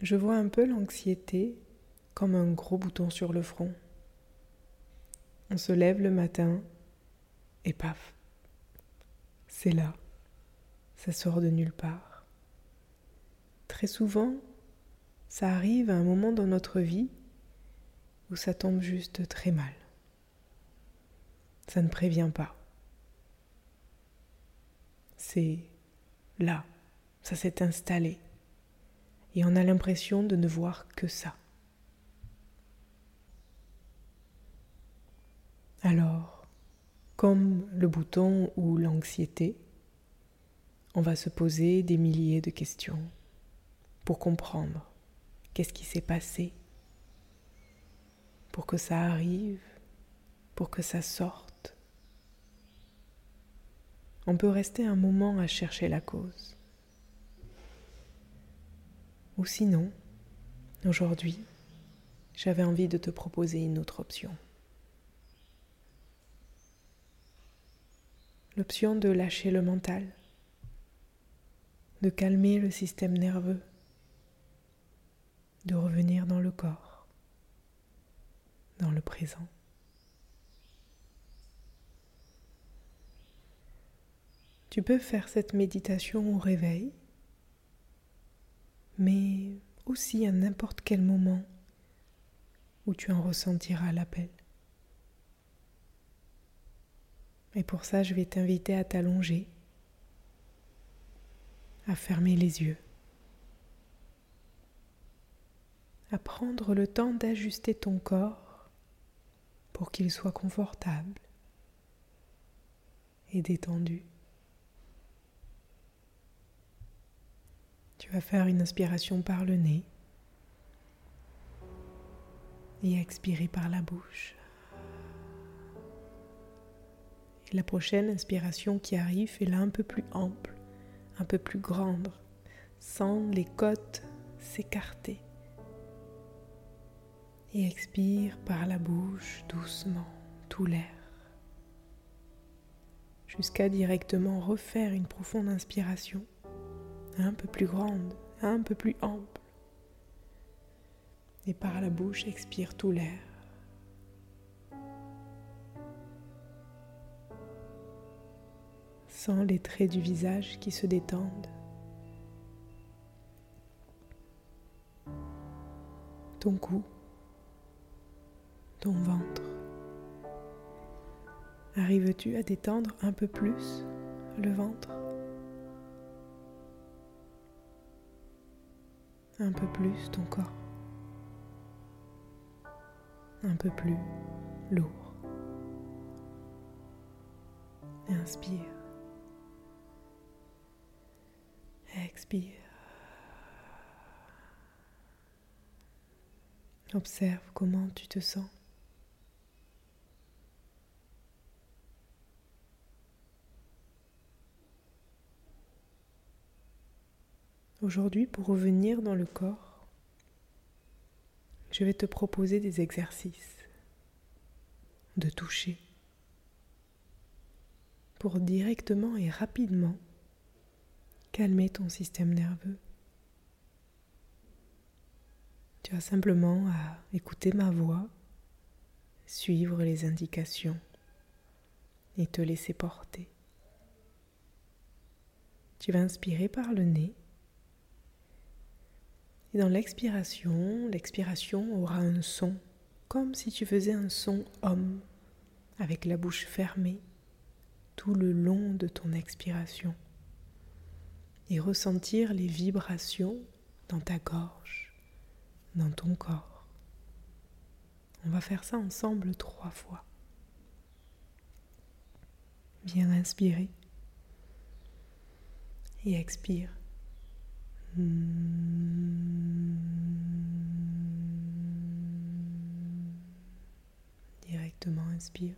je vois un peu l'anxiété comme un gros bouton sur le front. On se lève le matin et paf, c'est là, ça sort de nulle part. Très souvent, ça arrive à un moment dans notre vie où ça tombe juste très mal. Ça ne prévient pas. C'est là, ça s'est installé. Et on a l'impression de ne voir que ça. Alors, comme le bouton ou l'anxiété, on va se poser des milliers de questions pour comprendre qu'est-ce qui s'est passé, pour que ça arrive, pour que ça sorte. On peut rester un moment à chercher la cause. Ou sinon, aujourd'hui, j'avais envie de te proposer une autre option. L'option de lâcher le mental, de calmer le système nerveux, de revenir dans le corps, dans le présent. Tu peux faire cette méditation au réveil, mais aussi à n'importe quel moment où tu en ressentiras l'appel. Et pour ça, je vais t'inviter à t'allonger, à fermer les yeux, à prendre le temps d'ajuster ton corps pour qu'il soit confortable et détendu. Tu vas faire une inspiration par le nez et expirer par la bouche. La prochaine inspiration qui arrive est là un peu plus ample, un peu plus grande, sans les côtes s'écarter. Et expire par la bouche doucement tout l'air, jusqu'à directement refaire une profonde inspiration un peu plus grande, un peu plus ample. Et par la bouche, expire tout l'air. Sens les traits du visage qui se détendent. Ton cou, ton ventre. Arrives-tu à détendre un peu plus le ventre? Un peu plus ton corps, un peu plus lourd. Inspire. Expire. Observe comment tu te sens. Aujourd'hui, pour revenir dans le corps, je vais te proposer des exercices de toucher pour directement et rapidement calmer ton système nerveux. Tu as simplement à écouter ma voix, suivre les indications et te laisser porter. Tu vas inspirer par le nez et dans l'expiration, l'expiration aura un son, comme si tu faisais un son homme, avec la bouche fermée, tout le long de ton expiration. Et ressentir les vibrations dans ta gorge, dans ton corps. On va faire ça ensemble trois fois. Viens inspirer et expire. Directement inspire.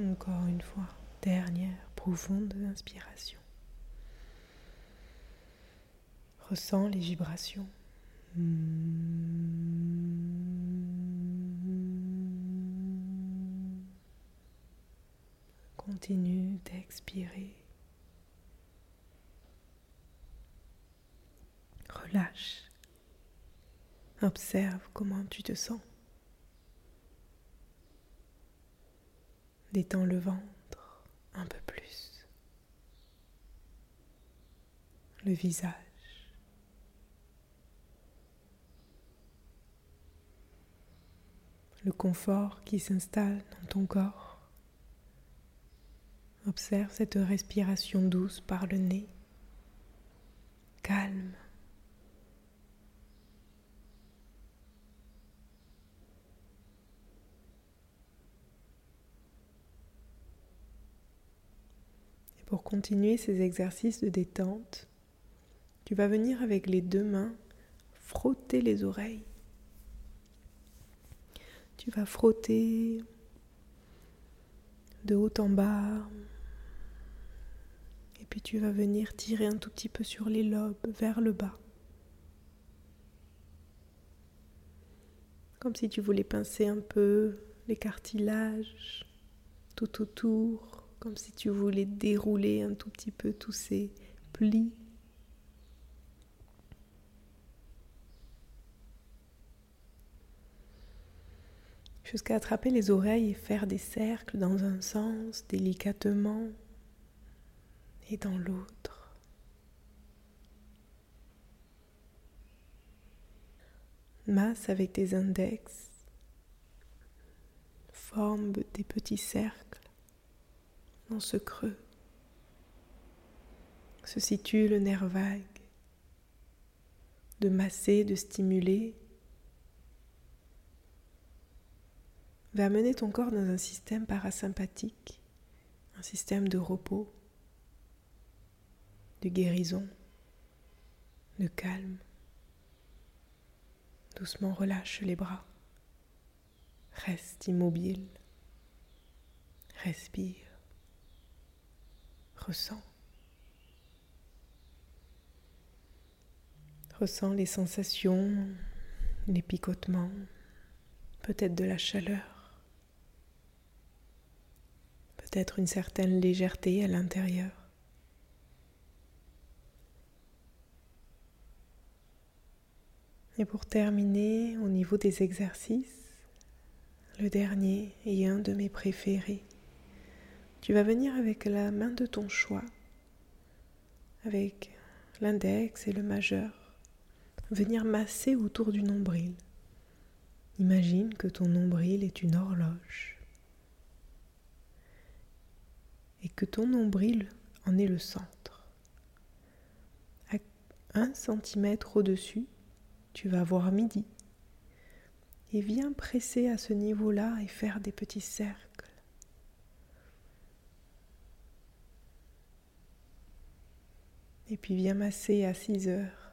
Encore une fois, dernière profonde inspiration. Ressens les vibrations. Continue d'expirer. Relâche. Observe comment tu te sens. Détends le ventre un peu plus. Le visage. Le confort qui s'installe dans ton corps. Observe cette respiration douce par le nez, calme. Et pour continuer ces exercices de détente, tu vas venir avec les deux mains frotter les oreilles. Tu vas frotter de haut en bas, et puis tu vas venir tirer un tout petit peu sur les lobes vers le bas. Comme si tu voulais pincer un peu les cartilages tout autour, comme si tu voulais dérouler un tout petit peu tous ces plis. Jusqu'à attraper les oreilles et faire des cercles dans un sens délicatement et dans l'autre. Masse avec tes index, forme des petits cercles dans ce creux. Se situe le nerf vague. De masser, de stimuler, va amener ton corps dans un système parasympathique, un système de repos de guérison, de calme. Doucement relâche les bras. Reste immobile. Respire. Ressens. Ressens les sensations, les picotements, peut-être de la chaleur, peut-être une certaine légèreté à l'intérieur. Et pour terminer, au niveau des exercices, le dernier est un de mes préférés. Tu vas venir avec la main de ton choix, avec l'index et le majeur, venir masser autour du nombril. Imagine que ton nombril est une horloge et que ton nombril en est le centre. À un centimètre au-dessus, tu vas voir midi. Et viens presser à ce niveau-là et faire des petits cercles. Et puis viens masser à 6 heures.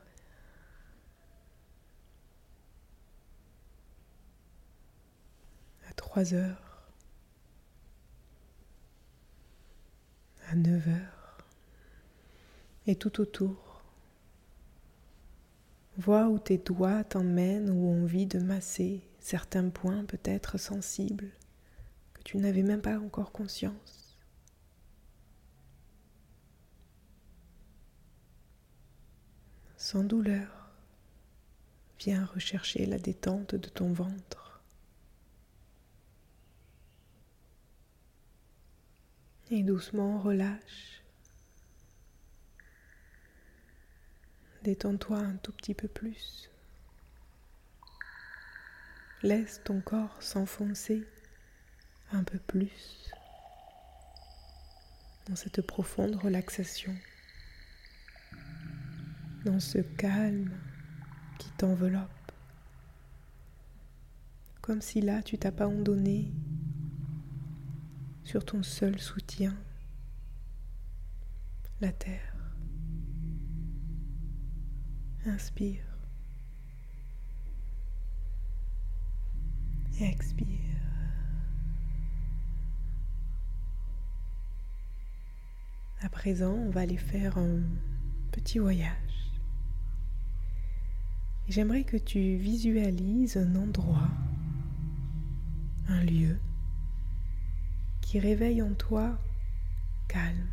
À 3 heures. À 9 heures. Et tout autour. Vois où tes doigts t'emmènent ou ont envie de masser certains points peut-être sensibles que tu n'avais même pas encore conscience. Sans douleur, viens rechercher la détente de ton ventre. Et doucement relâche Détends-toi un tout petit peu plus. Laisse ton corps s'enfoncer un peu plus dans cette profonde relaxation, dans ce calme qui t'enveloppe, comme si là tu t'abandonnais sur ton seul soutien, la terre. Inspire. expire. À présent, on va aller faire un petit voyage. J'aimerais que tu visualises un endroit, un lieu qui réveille en toi calme,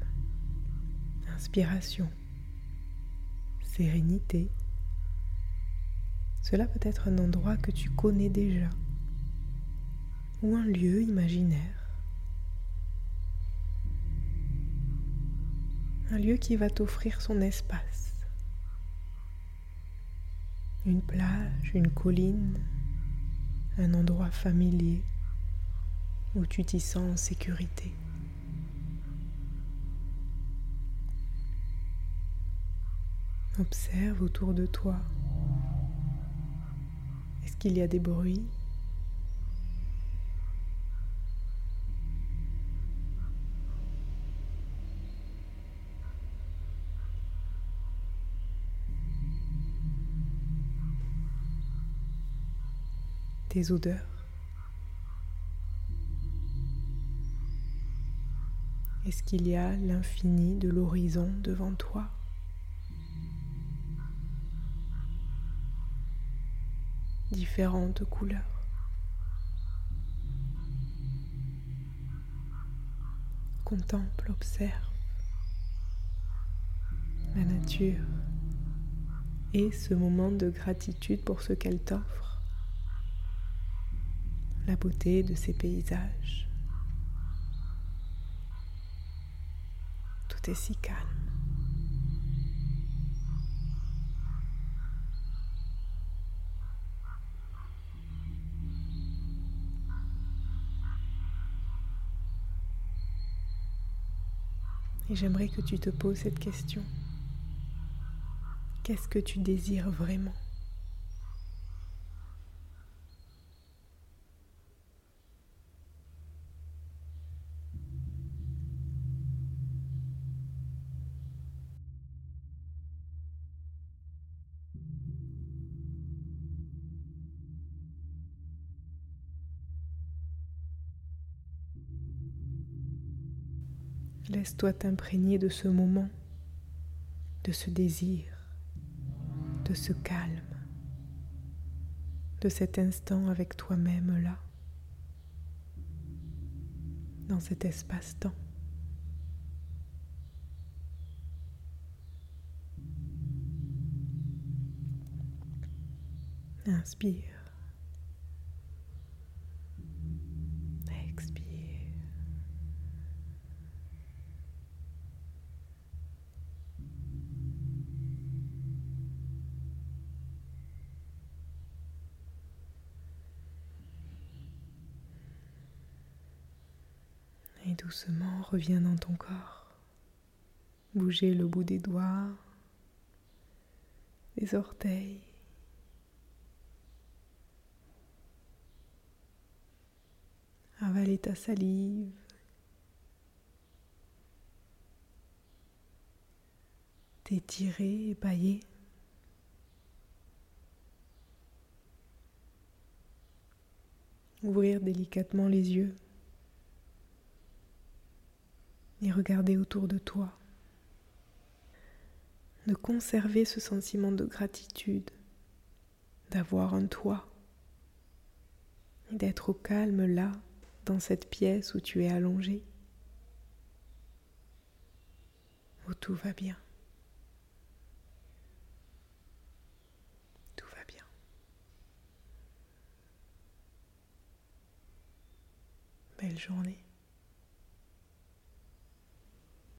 inspiration, sérénité. Cela peut être un endroit que tu connais déjà ou un lieu imaginaire. Un lieu qui va t'offrir son espace. Une plage, une colline, un endroit familier où tu t'y sens en sécurité. Observe autour de toi. Est-ce qu'il y a des bruits? Des odeurs? Est-ce qu'il y a l'infini de l'horizon devant toi? Différentes couleurs. Contemple, observe la nature et ce moment de gratitude pour ce qu'elle t'offre, la beauté de ces paysages. si calme. Et j'aimerais que tu te poses cette question. Qu'est-ce que tu désires vraiment? Laisse-toi t'imprégner de ce moment, de ce désir, de ce calme, de cet instant avec toi-même là, dans cet espace-temps. Inspire. Doucement reviens dans ton corps. Bougez le bout des doigts, des orteils. Avaler ta salive. T'étirer, bailler. Ouvrir délicatement les yeux et regarder autour de toi. De conserver ce sentiment de gratitude, d'avoir un toit et d'être au calme là, dans cette pièce où tu es allongé, où tout va bien. Tout va bien. Belle journée.